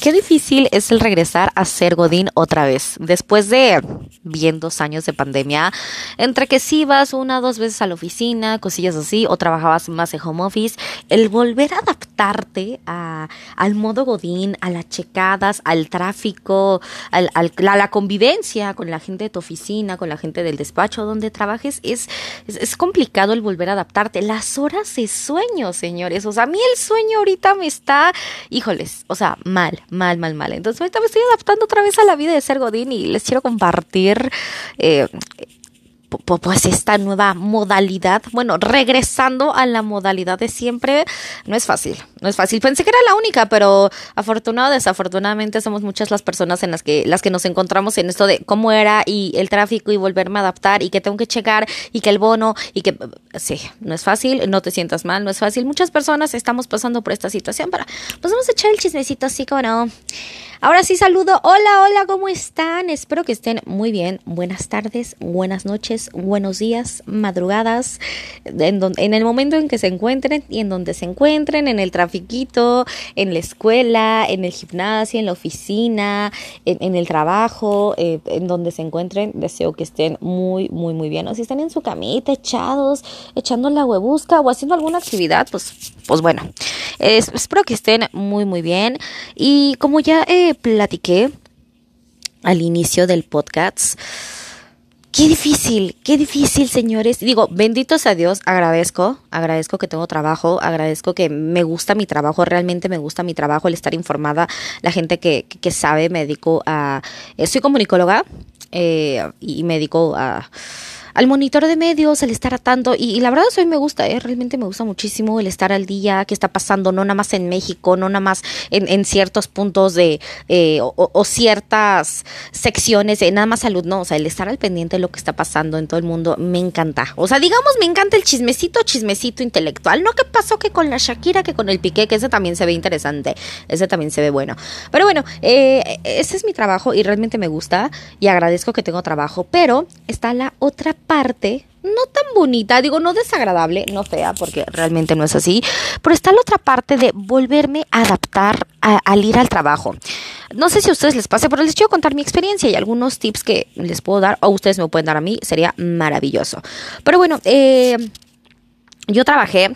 qué difícil es el regresar a ser Godín otra vez. Después de bien dos años de pandemia, entre que si vas una o dos veces a la oficina, cosillas así, o trabajabas más en home office, el volver a adaptarte a, al modo Godín, a las checadas, al tráfico, al, a la convivencia con la gente de tu oficina, con la gente del despacho donde trabajes, es, es, complicado el volver a adaptarte. Las horas de sueño, señores. O sea, a mí el sueño ahorita me está, híjoles, o sea, mal, mal, mal, mal. Entonces ahorita me estoy adaptando otra vez a la vida de ser Godín y les quiero compartir eh, pues esta nueva modalidad, bueno, regresando a la modalidad de siempre, no es fácil, no es fácil. Pensé que era la única, pero afortunado, desafortunadamente somos muchas las personas en las que las que nos encontramos en esto de cómo era y el tráfico y volverme a adaptar y que tengo que checar y que el bono y que sí, no es fácil, no te sientas mal, no es fácil. Muchas personas estamos pasando por esta situación, para pues vamos a echar el chismecito así como no. Ahora sí saludo. Hola, hola, ¿cómo están? Espero que estén muy bien. Buenas tardes, buenas noches, buenos días, madrugadas, en, en el momento en que se encuentren y en donde se encuentren, en el trafiquito, en la escuela, en el gimnasio, en la oficina, en, el trabajo, eh, en donde se encuentren. Deseo que estén muy, muy, muy bien. O si están en su camita, echados, echando la huevusca o haciendo alguna actividad, pues, pues bueno. espero que estén muy, muy bien. Y como ya... Eh, platiqué al inicio del podcast, Qué difícil, qué difícil, señores. Digo, benditos a Dios, agradezco, agradezco que tengo trabajo, agradezco que me gusta mi trabajo, realmente me gusta mi trabajo, el estar informada, la gente que, que sabe, me dedico a... Eh, soy comunicóloga eh, y me dedico a al monitor de medios, el estar a tanto, y, la verdad eso a mí me gusta, ¿eh? realmente me gusta muchísimo el estar al día, qué está pasando, no nada más en México, no nada más en, ciertos puntos de, eh, o, ciertas secciones nada más salud, no, o sea, el estar al pendiente de lo que está pasando en todo el mundo, me encanta. O sea, digamos, me encanta el chismecito, chismecito intelectual, no qué pasó que con la Shakira, que con el Piqué, que ese también se ve interesante, ese también se ve bueno. Pero bueno, eh, ese es mi trabajo y realmente me gusta y agradezco que tengo trabajo, pero está la otra parte no tan bonita, digo, no desagradable, no fea, porque realmente no es así, pero está la otra parte de volverme a adaptar al ir al trabajo. No sé si a ustedes les pase, pero les quiero contar mi experiencia y algunos tips que les puedo dar, o ustedes me pueden dar a mí, sería maravilloso. Pero bueno, eh, yo trabajé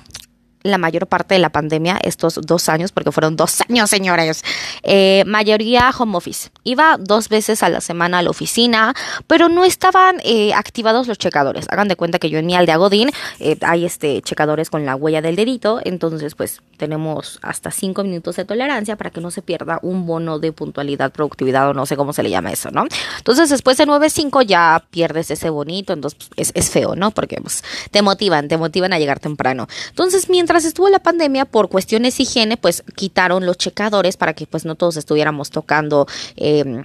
la mayor parte de la pandemia, estos dos años, porque fueron dos años, señores, eh, mayoría home office. Iba dos veces a la semana a la oficina, pero no estaban eh, activados los checadores. Hagan de cuenta que yo en mi aldea Godín eh, hay este checadores con la huella del dedito, entonces pues tenemos hasta cinco minutos de tolerancia para que no se pierda un bono de puntualidad, productividad o no sé cómo se le llama eso, ¿no? Entonces después de 9.5 ya pierdes ese bonito, entonces pues, es, es feo, ¿no? Porque pues, te motivan, te motivan a llegar temprano. Entonces mientras mientras estuvo la pandemia, por cuestiones higiene, pues quitaron los checadores para que pues no todos estuviéramos tocando em,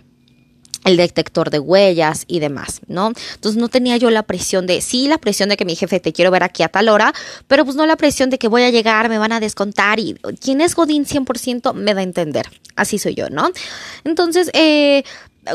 el detector de huellas y demás, ¿no? Entonces no tenía yo la presión de, sí, la presión de que mi jefe te quiero ver aquí a tal hora, pero pues no la presión de que voy a llegar, me van a descontar y quien es Godín 100% me da a entender. Así soy yo, ¿no? Entonces, eh,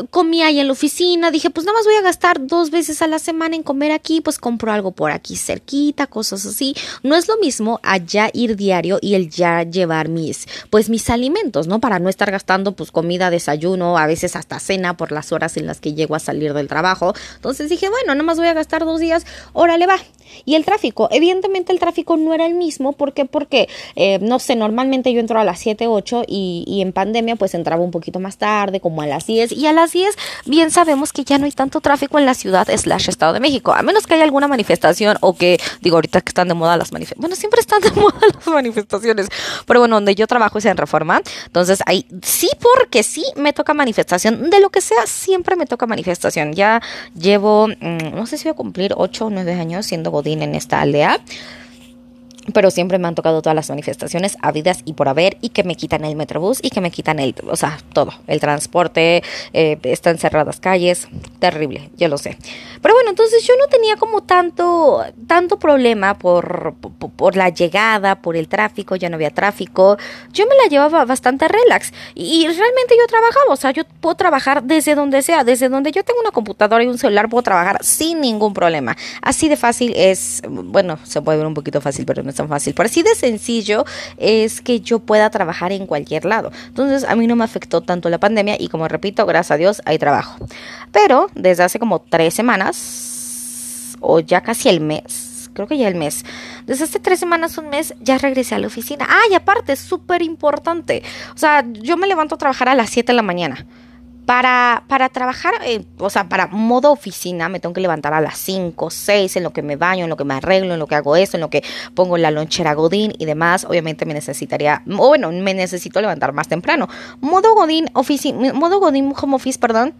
comía ahí en la oficina, dije, pues nada más voy a gastar dos veces a la semana en comer aquí, pues compro algo por aquí cerquita, cosas así. No es lo mismo allá ir diario y el ya llevar mis, pues mis alimentos, ¿no? Para no estar gastando pues comida, desayuno, a veces hasta cena por las horas en las que llego a salir del trabajo. Entonces dije, bueno, nada más voy a gastar dos días, órale va. Y el tráfico, evidentemente el tráfico no era el mismo, ¿por qué? Porque, eh, no sé, normalmente yo entro a las 7, 8 y, y en pandemia pues entraba un poquito más tarde, como a las 10 y a las 10 bien sabemos que ya no hay tanto tráfico en la ciudad slash Estado de México, a menos que haya alguna manifestación o que, digo, ahorita que están de moda las manifestaciones, bueno, siempre están de moda las manifestaciones, pero bueno, donde yo trabajo es en Reforma, entonces ahí sí porque sí me toca manifestación, de lo que sea, siempre me toca manifestación, ya llevo, mm, no sé si voy a cumplir 8 o 9 años siendo Godín en esta aldea pero siempre me han tocado todas las manifestaciones habidas y por haber y que me quitan el metrobús y que me quitan el, o sea, todo, el transporte, eh, están cerradas calles, terrible, yo lo sé. Pero bueno, entonces yo no tenía como tanto, tanto problema por, por, la llegada, por el tráfico, ya no había tráfico, yo me la llevaba bastante relax y, y realmente yo trabajaba, o sea, yo puedo trabajar desde donde sea, desde donde yo tengo una computadora y un celular puedo trabajar sin ningún problema. Así de fácil es, bueno, se puede ver un poquito fácil, pero no es tan fácil. Por así de sencillo es que yo pueda trabajar en cualquier lado. Entonces a mí no me afectó tanto la pandemia y como repito, gracias a Dios hay trabajo. Pero desde hace como tres semanas o ya casi el mes, creo que ya el mes. Desde hace tres semanas, un mes, ya regresé a la oficina. Ah, y aparte, súper importante. O sea, yo me levanto a trabajar a las 7 de la mañana. Para, para trabajar, eh, o sea, para modo oficina, me tengo que levantar a las 5, 6, en lo que me baño, en lo que me arreglo, en lo que hago eso, en lo que pongo la lonchera Godín y demás. Obviamente me necesitaría, o bueno, me necesito levantar más temprano. Modo Godín, oficina, modo Godín Home Office, perdón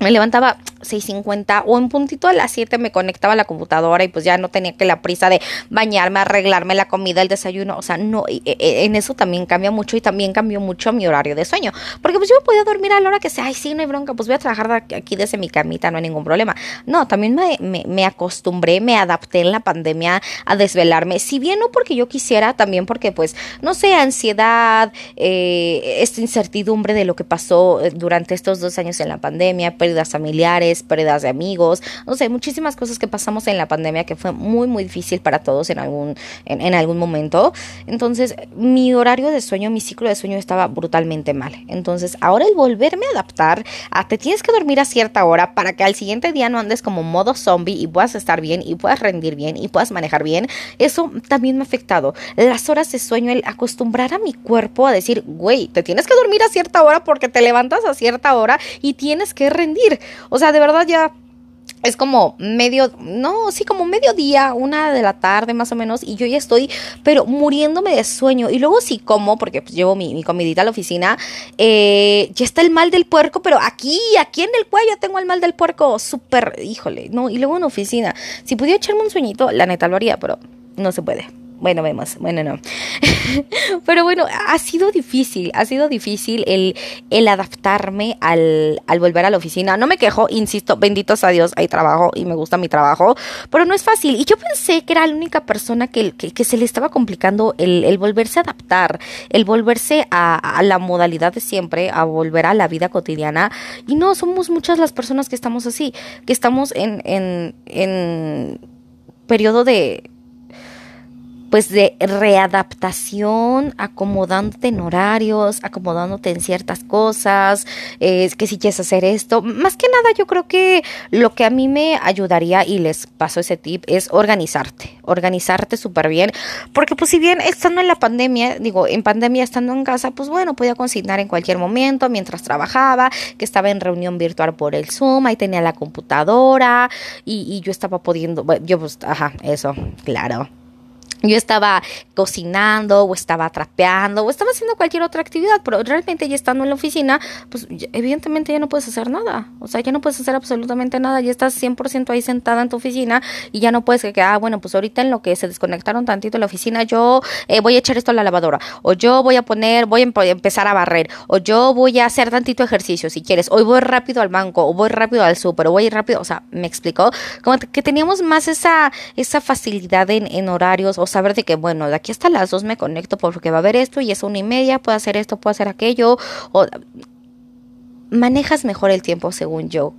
me levantaba 6.50 o en puntito a las 7 me conectaba a la computadora y pues ya no tenía que la prisa de bañarme, arreglarme la comida, el desayuno, o sea, no, e, e, en eso también cambia mucho y también cambió mucho mi horario de sueño, porque pues yo podía dormir a la hora que sea, ay, sí, no hay bronca, pues voy a trabajar aquí desde mi camita, no hay ningún problema. No, también me, me, acostumbré, me adapté en la pandemia a desvelarme, si bien no porque yo quisiera, también porque pues, no sé, ansiedad, eh, esta incertidumbre de lo que pasó eh, durante estos dos años en la pandemia, pérdidas familiares, pérdidas de amigos, no sé, muchísimas cosas que pasamos en la pandemia que fue muy, muy difícil para todos en algún, en, algún momento. Entonces, mi horario de sueño, mi ciclo de sueño estaba brutalmente mal. Entonces, ahora el volverme a adaptar a te tienes que dormir a cierta hora para que al siguiente día no andes como modo zombie y puedas estar bien y puedas rendir bien y puedas manejar bien, eso también me ha afectado. Las horas de sueño, el acostumbrar a mi cuerpo a decir, güey, te tienes que dormir a cierta hora porque te levantas a cierta hora y tienes que rendir o sea, de verdad ya es como medio, no, sí, como mediodía, una de la tarde más o menos, y yo ya estoy, pero muriéndome de sueño. Y luego sí como, porque pues, llevo mi, comidita a la oficina, eh, ya está el mal del puerco, pero aquí, aquí en el cuello tengo el mal del puerco, súper, híjole, no, y luego en oficina. Si pudiera echarme un sueñito, la neta lo haría, pero no se puede. Bueno, vemos, bueno, no. Pero bueno, ha sido difícil, ha sido difícil el, el adaptarme al, al, volver a la oficina. No me quejo, insisto, benditos a Dios, hay trabajo y me gusta mi trabajo, pero no es fácil. Y yo pensé que era la única persona que, que, se le estaba complicando el, el, volverse a adaptar, el volverse a, a, la modalidad de siempre, a volver a la vida cotidiana. Y no, somos muchas las personas que estamos así, que estamos en, en, en periodo de pues de readaptación, acomodándote en horarios, acomodándote en ciertas cosas, eh, que si quieres hacer esto. Más que nada yo creo que lo que a mí me ayudaría y les paso ese tip es organizarte, organizarte súper bien, porque pues si bien estando en la pandemia, digo, en pandemia estando en casa, pues bueno, podía consignar en cualquier momento mientras trabajaba, que estaba en reunión virtual por el Zoom, ahí tenía la computadora y, y yo estaba pudiendo, yo pues, ajá, eso, claro yo estaba cocinando o estaba trapeando o estaba haciendo cualquier otra actividad, pero realmente ya estando en la oficina, pues evidentemente ya no puedes hacer nada, o sea, ya no puedes hacer absolutamente nada, ya estás 100% ahí sentada en tu oficina y ya no puedes que, ah, bueno, pues ahorita en lo que se desconectaron tantito la oficina, yo eh, voy a echar esto a la lavadora, o yo voy a poner, voy a empezar a barrer, o yo voy a hacer tantito ejercicio si quieres, hoy voy rápido al banco, o voy rápido al súper, o voy rápido, o sea, me explicó, como que teníamos más esa, esa facilidad en, en horarios, saber de que, bueno, de aquí hasta las dos me conecto porque va a haber esto y es una y media, puedo hacer esto, puedo hacer aquello, o manejas mejor el tiempo según yo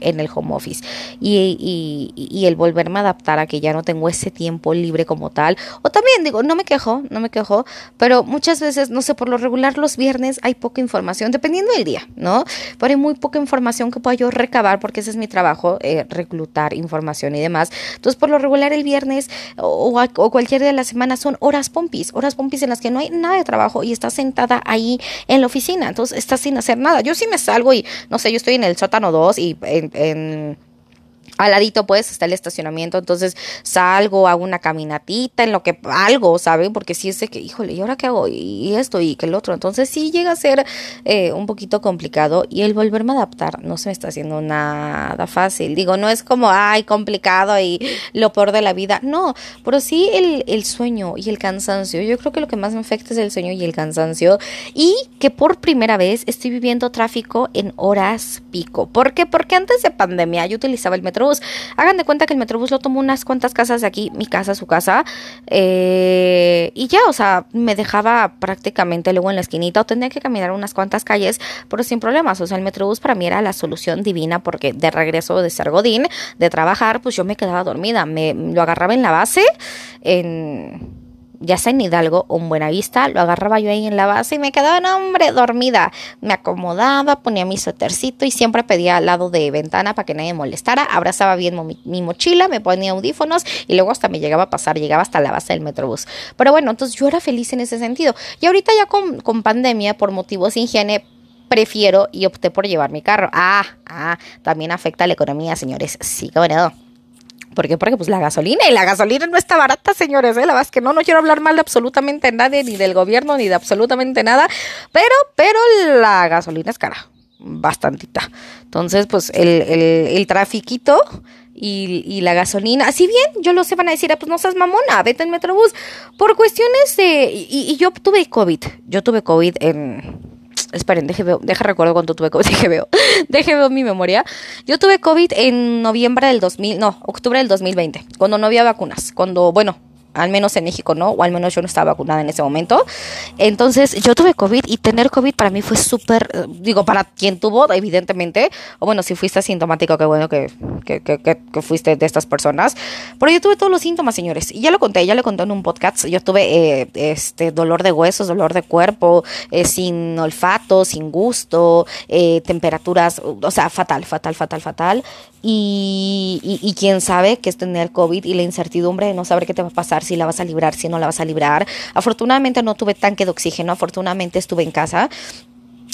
en el home office y, el volverme a adaptar a que ya no tengo ese tiempo libre como tal. O también digo, no me quejo, no me quejo, pero muchas veces, no sé, por lo regular los viernes hay poca información, dependiendo del día, ¿no? Pero hay muy poca información que pueda yo recabar porque ese es mi trabajo, eh, reclutar información y demás. Entonces, por lo regular el viernes o, o, cualquier día de la semana son horas pompis, horas pompis en las que no hay nada de trabajo y estás sentada ahí en la oficina, entonces estás sin hacer nada. Yo sí me salgo y, no sé, yo estoy en el sótano 2 y en en, al ladito pues está el estacionamiento, entonces salgo, hago una caminatita en lo que algo, ¿saben? Porque si es de que, híjole, ¿y ahora qué hago? Y esto y que el otro, entonces sí llega a ser eh, un poquito complicado y el volverme a adaptar no se me está haciendo nada fácil, digo, no es como, ay, complicado y lo peor de la vida, no, pero sí el, el sueño y el cansancio, yo creo que lo que más me afecta es el sueño y el cansancio y que por primera vez estoy viviendo tráfico en horas pico, ¿por qué? Porque antes de pandemia yo utilizaba el metro Hagan de cuenta que el Metrobús lo tomó unas cuantas casas de aquí, mi casa, su casa, eh, y ya, o sea, me dejaba prácticamente luego en la esquinita o tenía que caminar unas cuantas calles, pero sin problemas. O sea, el Metrobús para mí era la solución divina porque de regreso de ser de trabajar, pues yo me quedaba dormida, me lo agarraba en la base, en ya sea en Hidalgo o en Buenavista, lo agarraba yo ahí en la base y me quedaba, no, hombre, dormida. Me acomodaba, ponía mi suétercito y siempre pedía al lado de ventana para que nadie molestara. Abrazaba bien mi, mochila, me ponía audífonos y luego hasta me llegaba a pasar, llegaba hasta la base del Metrobús. Pero bueno, entonces yo era feliz en ese sentido. Y ahorita ya con, con pandemia, por motivos de higiene, prefiero y opté por llevar mi carro. Ah, ah, también afecta a la economía, señores. Sí, bueno. ¿Por qué? Porque pues la gasolina y la gasolina no está barata, señores. ¿eh? La verdad es que no, no quiero hablar mal de absolutamente nadie, ni del gobierno, ni de absolutamente nada. Pero, pero la gasolina es cara. Bastantita. Entonces, pues el, el, el trafiquito y, y, la gasolina. Si bien yo lo sé, van a decir, ah, pues no seas mamona, vete en Metrobús. Por cuestiones de... Y, y yo tuve COVID. Yo tuve COVID en esperen, deje, veo, deja recuerdo cuánto tuve COVID, deje veo mi memoria. Yo tuve COVID en noviembre del 2000, no, octubre del 2020, cuando no había vacunas, cuando, bueno, al menos en México no, o al menos yo no estaba vacunada en ese momento. Entonces yo tuve COVID y tener COVID para mí fue súper, eh, digo, para quien tuvo, evidentemente, o bueno, si fuiste asintomático, qué bueno que, que, que, que, fuiste de estas personas, pero yo tuve todos los síntomas, señores, y ya lo conté, ya lo conté en un podcast, yo tuve eh, este dolor de huesos, dolor de cuerpo, eh, sin olfato, sin gusto, eh, temperaturas, o sea, fatal, fatal, fatal, fatal, y, y, y quién sabe qué es tener COVID y la incertidumbre de no saber qué te va a pasar si la vas a librar, si no la vas a librar. Afortunadamente no tuve tanque de oxígeno, afortunadamente estuve en casa.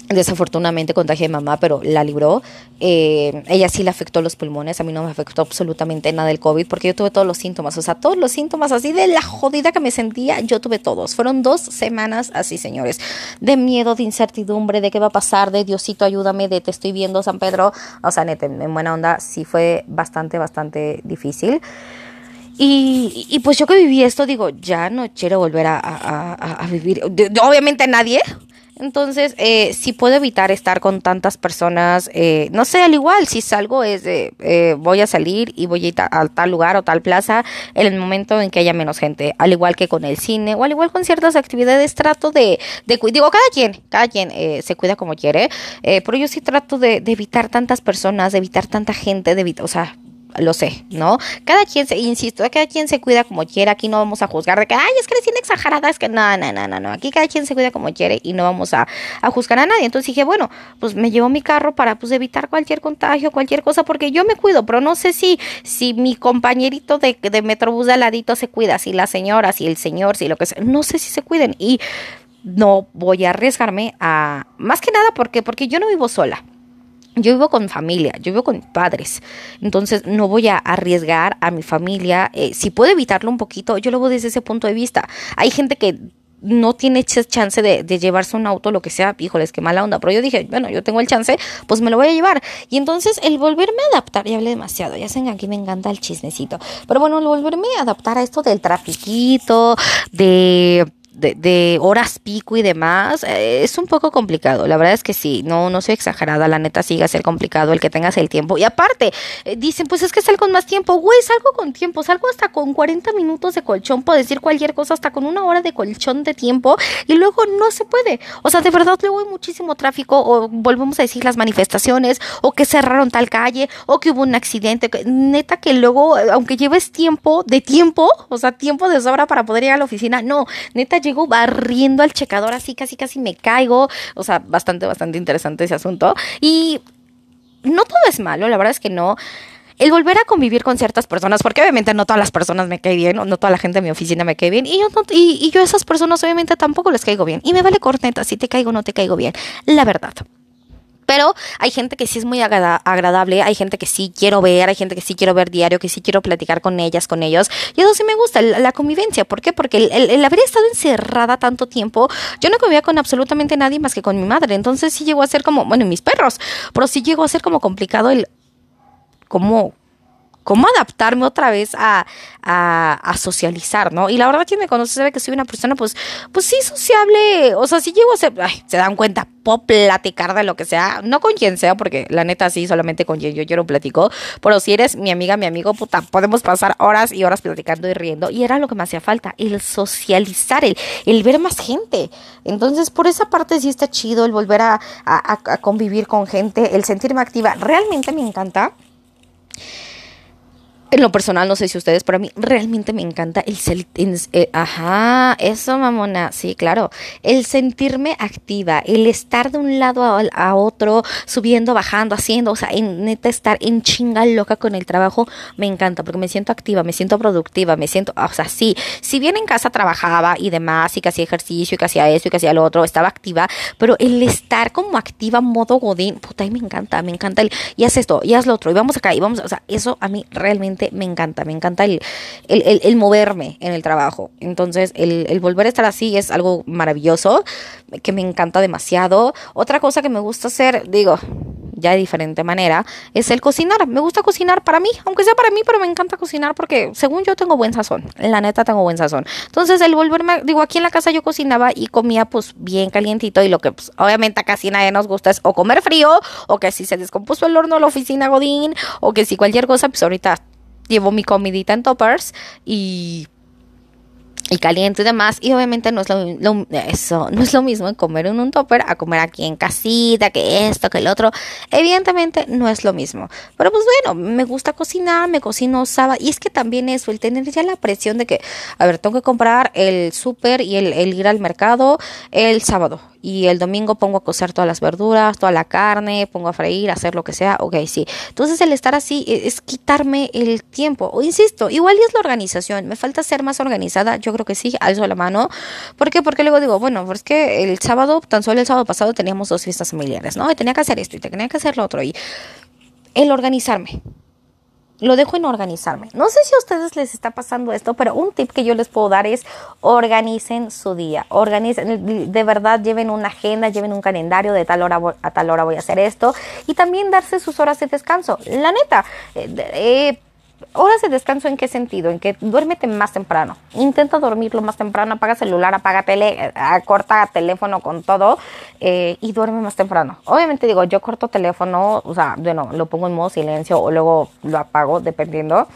Desafortunadamente contagié a mamá, pero la libró. Eh, ella sí le afectó los pulmones, a mí no me afectó absolutamente nada el COVID porque yo tuve todos los síntomas, o sea, todos los síntomas así de la jodida que me sentía, yo tuve todos. Fueron dos semanas así, señores, de miedo, de incertidumbre, de qué va a pasar, de Diosito ayúdame, de te estoy viendo San Pedro. O sea, neta, en buena onda, sí fue bastante, bastante difícil. Y, y, pues yo que viví esto, digo, ya no quiero volver a, vivir. Obviamente nadie. Entonces, eh, si puedo evitar estar con tantas personas, eh, no sé, al igual, si salgo es de, eh, voy a salir y voy a ir a, tal lugar o tal plaza en el momento en que haya menos gente, al igual que con el cine o al igual con ciertas actividades, trato de, de digo, cada quien, cada quien eh, se cuida como quiere, eh, pero yo sí trato de, de evitar tantas personas, de evitar tanta gente, de evitar, o sea, lo sé, ¿no? Cada quien se, insisto, cada quien se cuida como quiera, aquí no vamos a juzgar de que, ay, es que eres exagerada, es que no, no, no, no, no, aquí cada quien se cuida como quiere y no vamos a, a juzgar a nadie. Entonces dije, bueno, pues me llevo mi carro para pues evitar cualquier contagio, cualquier cosa, porque yo me cuido, pero no sé si, si mi compañerito de, de Metrobús de al se cuida, si la señora, si el señor, si lo que sea, no sé si se cuiden. Y no voy a arriesgarme a, más que nada, porque Porque yo no vivo sola yo vivo con familia, yo vivo con padres, entonces no voy a arriesgar a mi familia. Eh, si puedo evitarlo un poquito, yo lo veo desde ese punto de vista. Hay gente que no tiene chance de, llevarse un auto, lo que sea, híjoles, qué mala onda. Pero yo dije, bueno, yo tengo el chance, pues me lo voy a llevar. Y entonces el volverme a adaptar, ya hablé demasiado, ya saben, aquí me encanta el chismecito. Pero bueno, el volverme a adaptar a esto del trafiquito, de de, horas pico y demás, eh, es un poco complicado. La verdad es que sí, no, no soy exagerada, la neta sigue a ser complicado el que tengas el tiempo. Y aparte, eh, dicen, pues es que salgo con más tiempo, güey, salgo con tiempo, salgo hasta con 40 minutos de colchón, puedo decir cualquier cosa, hasta con una hora de colchón de tiempo, y luego no se puede. O sea, de verdad luego hay muchísimo tráfico, o volvemos a decir las manifestaciones, o que cerraron tal calle, o que hubo un accidente. Neta que luego, aunque lleves tiempo, de tiempo, o sea, tiempo de sobra para poder ir a la oficina, no, neta llego barriendo al checador así, casi casi me caigo. O sea, bastante, bastante interesante ese asunto. Y no todo es malo, la verdad es que no. El volver a convivir con ciertas personas, porque obviamente no todas las personas me caen bien, no toda la gente de mi oficina me cae bien, y yo, no, y, y yo a esas personas obviamente tampoco les caigo bien. Y me vale corneta si te caigo o no te caigo bien, la verdad. Pero hay gente que sí es muy agradable, hay gente que sí quiero ver, hay gente que sí quiero ver diario, que sí quiero platicar con ellas, con ellos. Y eso sí me gusta, la, convivencia. ¿Por qué? Porque el, haber estado encerrada tanto tiempo, yo no convivía con absolutamente nadie más que con mi madre. Entonces sí llegó a ser como, bueno, mis perros, pero sí llegó a ser como complicado el cómo cómo adaptarme otra vez a, a, socializar, ¿no? Y la verdad, quien me conoce sabe que soy una persona, pues, pues sí, sociable. O sea, si llego se dan cuenta, puedo platicar de lo que sea, no con quien sea, porque la neta sí, solamente con quien yo quiero platico, pero si eres mi amiga, mi amigo, puta, podemos pasar horas y horas platicando y riendo. Y era lo que me hacía falta, el socializar, el, el ver más gente. Entonces, por esa parte sí está chido el volver a, a, a convivir con gente, el sentirme activa. Realmente me encanta en lo personal, no sé si ustedes, pero a mí realmente me encanta el... Eh, ajá, eso, mamona, sí, claro. El sentirme activa, el estar de un lado a, otro, subiendo, bajando, haciendo, o sea, en, neta estar en chinga loca con el trabajo, me encanta, porque me siento activa, me siento productiva, me siento, o sea, sí, si bien en casa trabajaba y demás, y que hacía ejercicio, y que hacía eso, y que hacía lo otro, estaba activa, pero el estar como activa, modo godín, puta, ahí me encanta, me encanta el, y haz esto, y haz lo otro, y vamos acá, y vamos, o sea, eso a mí realmente me encanta, me encanta el, el, moverme en el trabajo. Entonces, el, volver a estar así es algo maravilloso, que me encanta demasiado. Otra cosa que me gusta hacer, digo, ya de diferente manera, es el cocinar. Me gusta cocinar para mí, aunque sea para mí, pero me encanta cocinar porque según yo tengo buen sazón. La neta tengo buen sazón. Entonces el volverme, digo, aquí en la casa yo cocinaba y comía pues bien calientito y lo que pues, obviamente a casi nadie nos gusta es o comer frío o que si se descompuso el horno la oficina Godín o que si cualquier cosa, pues ahorita llevo mi comidita en toppers y y caliente y demás y obviamente no es lo, eso no es lo mismo comer en un topper a comer aquí en casita que esto que el otro. Evidentemente no es lo mismo. Pero pues bueno me gusta cocinar me cocino sábado y es que también eso el tener ya la presión de que a ver tengo que comprar el súper y el, el ir al mercado el sábado y el domingo pongo a cocer todas las verduras, toda la carne, pongo a freír, hacer lo que sea, ok, sí. Entonces el estar así e, es, quitarme el tiempo. O insisto, igual es la organización, me falta ser más organizada, yo creo que sí, alzo la mano. ¿Por qué? Porque luego digo, bueno, pues es que el sábado, tan solo el sábado pasado teníamos dos fiestas familiares, ¿no? Y tenía que hacer esto y tenía que hacer lo otro. Y el organizarme, lo dejo en organizarme. No sé si a ustedes les está pasando esto, pero un tip que yo les puedo dar es organicen su día. Organicen, de verdad, lleven una agenda, lleven un calendario de tal hora a tal hora voy a hacer esto y también darse sus horas de descanso. La neta, eh, eh horas de descanso en qué sentido? En que duérmete más temprano. Intenta dormir lo más temprano, apaga celular, apaga tele, eh, corta teléfono con todo eh, y duerme más temprano. Obviamente digo, yo corto teléfono, o sea, bueno, lo pongo en modo silencio o luego lo apago dependiendo.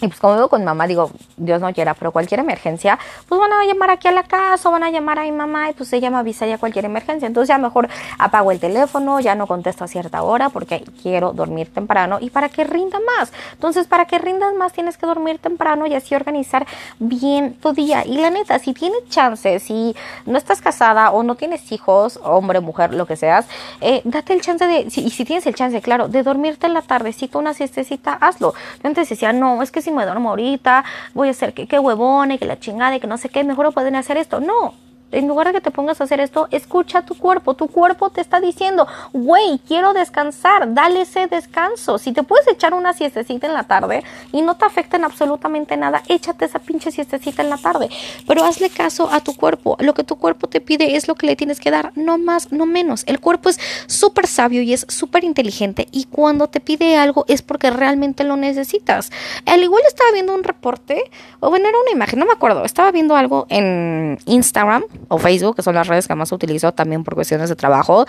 Y pues como vivo con mamá, digo, Dios no quiera, pero cualquier emergencia, pues van a llamar aquí a la casa o van a llamar a mi mamá y pues ella me avisa ya cualquier emergencia. Entonces ya mejor apago el teléfono, ya no contesto a cierta hora porque quiero dormir temprano y para que rinda más. Entonces para que rindas más tienes que dormir temprano y así organizar bien tu día. Y la neta, si tienes chance, si no estás casada o no tienes hijos, hombre, mujer, lo que seas, eh, date el chance de, y si tienes el chance, claro, de dormirte en la tardecita, una siestecita, hazlo. Yo antes decía, no, es que si me duermo ahorita, voy a hacer que qué huevón y que la chingada que no sé qué, mejor pueden hacer esto. No, en lugar de que te pongas a hacer esto, escucha tu cuerpo. Tu cuerpo te está diciendo, güey, quiero descansar, dale ese descanso. Si te puedes echar una siestecita en la tarde y no te afecta en absolutamente nada, échate esa pinche siestecita en la tarde. Pero hazle caso a tu cuerpo. Lo que tu cuerpo te pide es lo que le tienes que dar, no más, no menos. El cuerpo es súper sabio y es súper inteligente y cuando te pide algo es porque realmente lo necesitas. Al igual estaba viendo un reporte, o bueno, era una imagen, no me acuerdo, estaba viendo algo en Instagram o Facebook, que son las redes que más utilizo también por cuestiones de trabajo,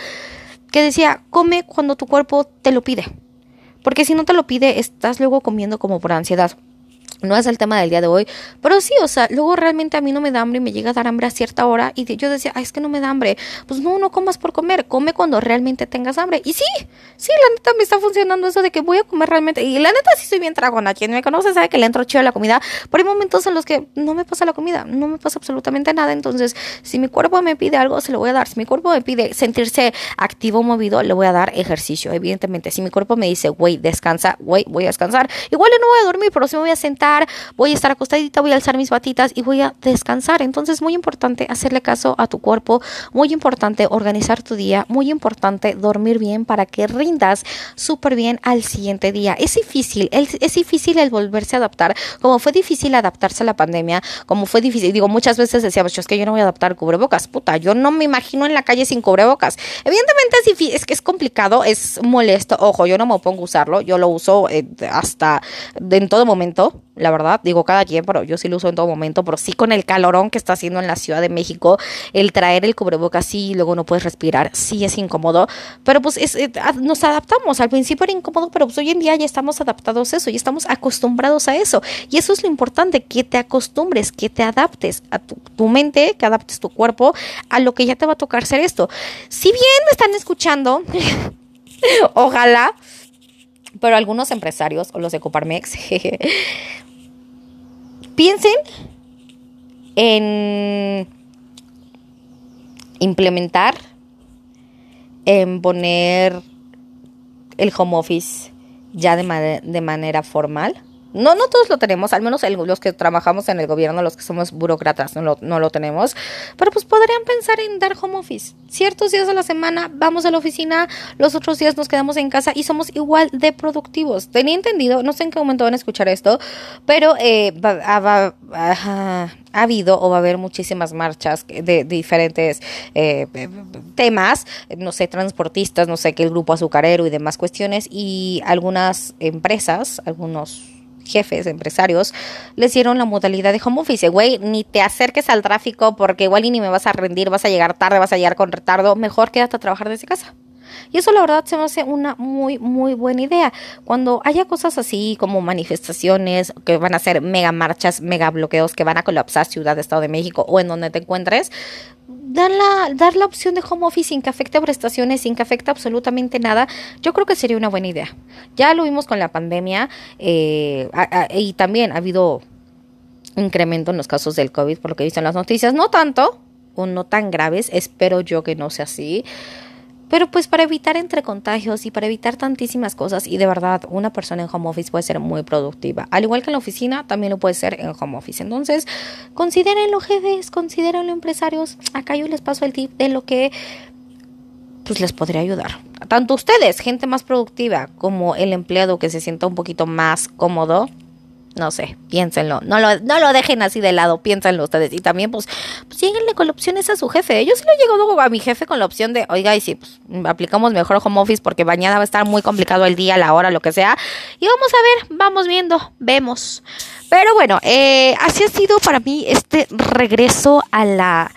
que decía, come cuando tu cuerpo te lo pide. Porque si no te lo pide, estás luego comiendo como por ansiedad no es el tema del día de hoy, pero sí, o sea, luego realmente a mí no me da hambre y me llega a dar hambre a cierta hora y yo decía, ay, es que no me da hambre. Pues no, no comas por comer, come cuando realmente tengas hambre. Y sí, sí, la neta me está funcionando eso de que voy a comer realmente. Y la neta sí soy bien tragona. Quien me conoce sabe que le entro chido a la comida, pero hay momentos en los que no me pasa la comida, no me pasa absolutamente nada. Entonces, si mi cuerpo me pide algo, se lo voy a dar. Si mi cuerpo me pide sentirse activo, movido, le voy a dar ejercicio, evidentemente. Si mi cuerpo me dice, güey, descansa, güey, voy a descansar. Igual no voy a dormir, pero sí me voy a sentar voy a estar acostadita, voy a alzar mis batitas y voy a descansar. Entonces, muy importante hacerle caso a tu cuerpo, muy importante organizar tu día, muy importante dormir bien para que rindas súper bien al siguiente día. Es difícil, es, difícil el volverse a adaptar, como fue difícil adaptarse a la pandemia, como fue difícil, digo, muchas veces decíamos, es que yo no voy a adaptar cubrebocas, puta, yo no me imagino en la calle sin cubrebocas. Evidentemente es difícil, es que es complicado, es molesto, ojo, yo no me opongo a usarlo, yo lo uso eh, hasta en todo momento, la verdad. Digo, cada quien, pero yo sí lo uso en todo momento, pero sí con el calorón que está haciendo en la Ciudad de México, el traer el cubrebocas sí, luego no puedes respirar, sí es incómodo, pero pues es, eh, nos adaptamos. Al principio era incómodo, pero pues hoy en día ya estamos adaptados a eso, ya estamos acostumbrados a eso. Y eso es lo importante, que te acostumbres, que te adaptes a tu, mente, que adaptes tu cuerpo a lo que ya te va a tocar ser esto. Si bien me están escuchando, ojalá Pero algunos empresarios, o los de Coparmex, piensen en implementar, en poner el home office ya de, manera formal no, no todos lo tenemos, al menos los que trabajamos en el gobierno, los que somos burócratas, no lo, no lo tenemos. Pero pues podrían pensar en dar home office. Ciertos días de la semana vamos a la oficina, los otros días nos quedamos en casa y somos igual de productivos. Tenía entendido, no sé en qué momento van a escuchar esto, pero eh, ha, habido o va a haber muchísimas marchas de, diferentes eh, temas, no sé, transportistas, no sé, que el grupo azucarero y demás cuestiones y algunas empresas, algunos jefes, empresarios, les dieron la modalidad de home office. Güey, ni te acerques al tráfico porque igual y ni me vas a rendir, vas a llegar tarde, vas a llegar con retardo. Mejor quédate a trabajar desde casa. Y eso la verdad se me hace una muy, muy buena idea. Cuando haya cosas así como manifestaciones, que van a ser mega marchas, mega bloqueos, que van a colapsar Ciudad de Estado de México o en donde te encuentres, dar la, dar la opción de home office sin que afecte prestaciones, sin que afecte absolutamente nada, yo creo que sería una buena idea. Ya lo vimos con la pandemia eh, y también ha habido incremento en los casos del COVID, por lo que dicen las noticias, no tanto o no tan graves, espero yo que no sea así. Pero pues para evitar entre contagios y para evitar tantísimas cosas y de verdad una persona en home office puede ser muy productiva. Al igual que en la oficina, también lo puede ser en home office. Entonces, considérenlo jefes, considérenlo empresarios. Acá yo les paso el tip de lo que pues les podría ayudar. Tanto ustedes, gente más productiva, como el empleado que se sienta un poquito más cómodo, no sé, piénsenlo. No lo, no lo dejen así de lado, piénsenlo ustedes. Y también, pues, pues con opciones a su jefe. Yo sí le he llegado a mi jefe con la opción de, oiga, y si pues, aplicamos mejor home office porque mañana va a estar muy complicado el día, la hora, lo que sea. Y vamos a ver, vamos viendo, vemos. Pero bueno, eh, así ha sido para mí este regreso a la,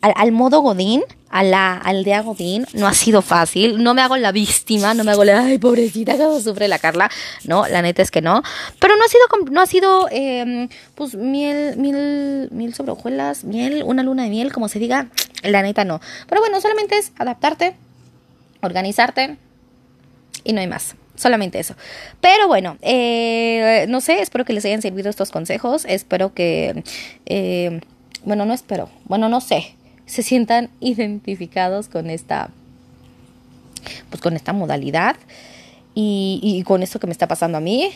al modo Godín a la aldea Godín. No ha sido fácil. No me hago la víctima, no me hago la, ay, pobrecita, cómo sufre la Carla. No, la neta es que no. Pero no ha sido, no ha sido, eh, pues, miel, miel, miel sobre hojuelas, miel, una luna de miel, como se diga. La neta no. Pero bueno, solamente es adaptarte, organizarte y no hay más solamente eso. Pero bueno, eh, no sé, espero que les hayan servido estos consejos. Espero que, eh, bueno, no espero, bueno, no sé se sientan identificados con esta, pues con esta modalidad y, con esto que me está pasando a mí.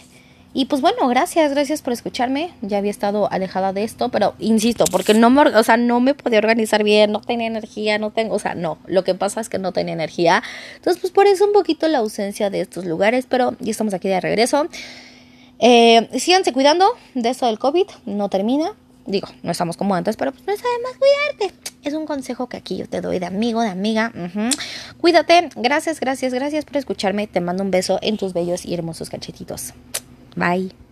Y pues bueno, gracias, gracias por escucharme. Ya había estado alejada de esto, pero insisto, porque no me, o sea, no me podía organizar bien, no tenía energía, no tengo, o sea, no, lo que pasa es que no tenía energía. Entonces, pues por eso un poquito la ausencia de estos lugares, pero ya estamos aquí de regreso. Eh, síganse cuidando de esto del COVID, no termina. Digo, no estamos como antes, pero pues no está de más cuidarte. Es un consejo que aquí yo te doy de amigo, de amiga. Cuídate. Gracias, gracias, gracias por escucharme. Te mando un beso en tus bellos y hermosos cachetitos. Bye.